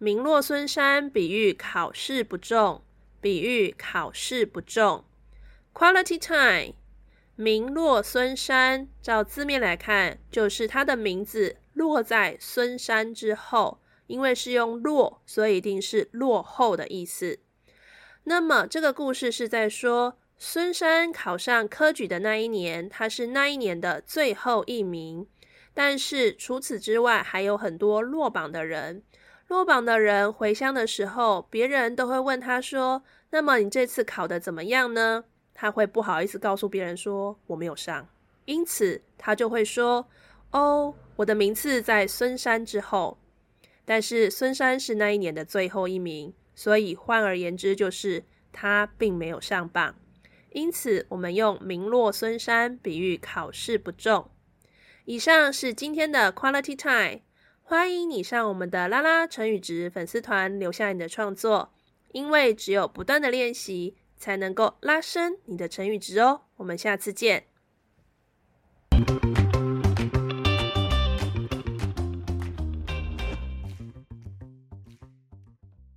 名落孙山，比喻考试不中，比喻考试不中。Quality time，名落孙山，照字面来看，就是他的名字落在孙山之后，因为是用落，所以一定是落后的意思。那么这个故事是在说，孙山考上科举的那一年，他是那一年的最后一名。但是除此之外，还有很多落榜的人。落榜的人回乡的时候，别人都会问他说：“那么你这次考得怎么样呢？”他会不好意思告诉别人说：“我没有上。”因此他就会说：“哦，我的名次在孙山之后。”但是孙山是那一年的最后一名，所以换而言之，就是他并没有上榜。因此，我们用“名落孙山”比喻考试不中。以上是今天的 Quality Time，欢迎你上我们的拉拉成语值粉丝团留下你的创作，因为只有不断的练习，才能够拉伸你的成语值哦。我们下次见。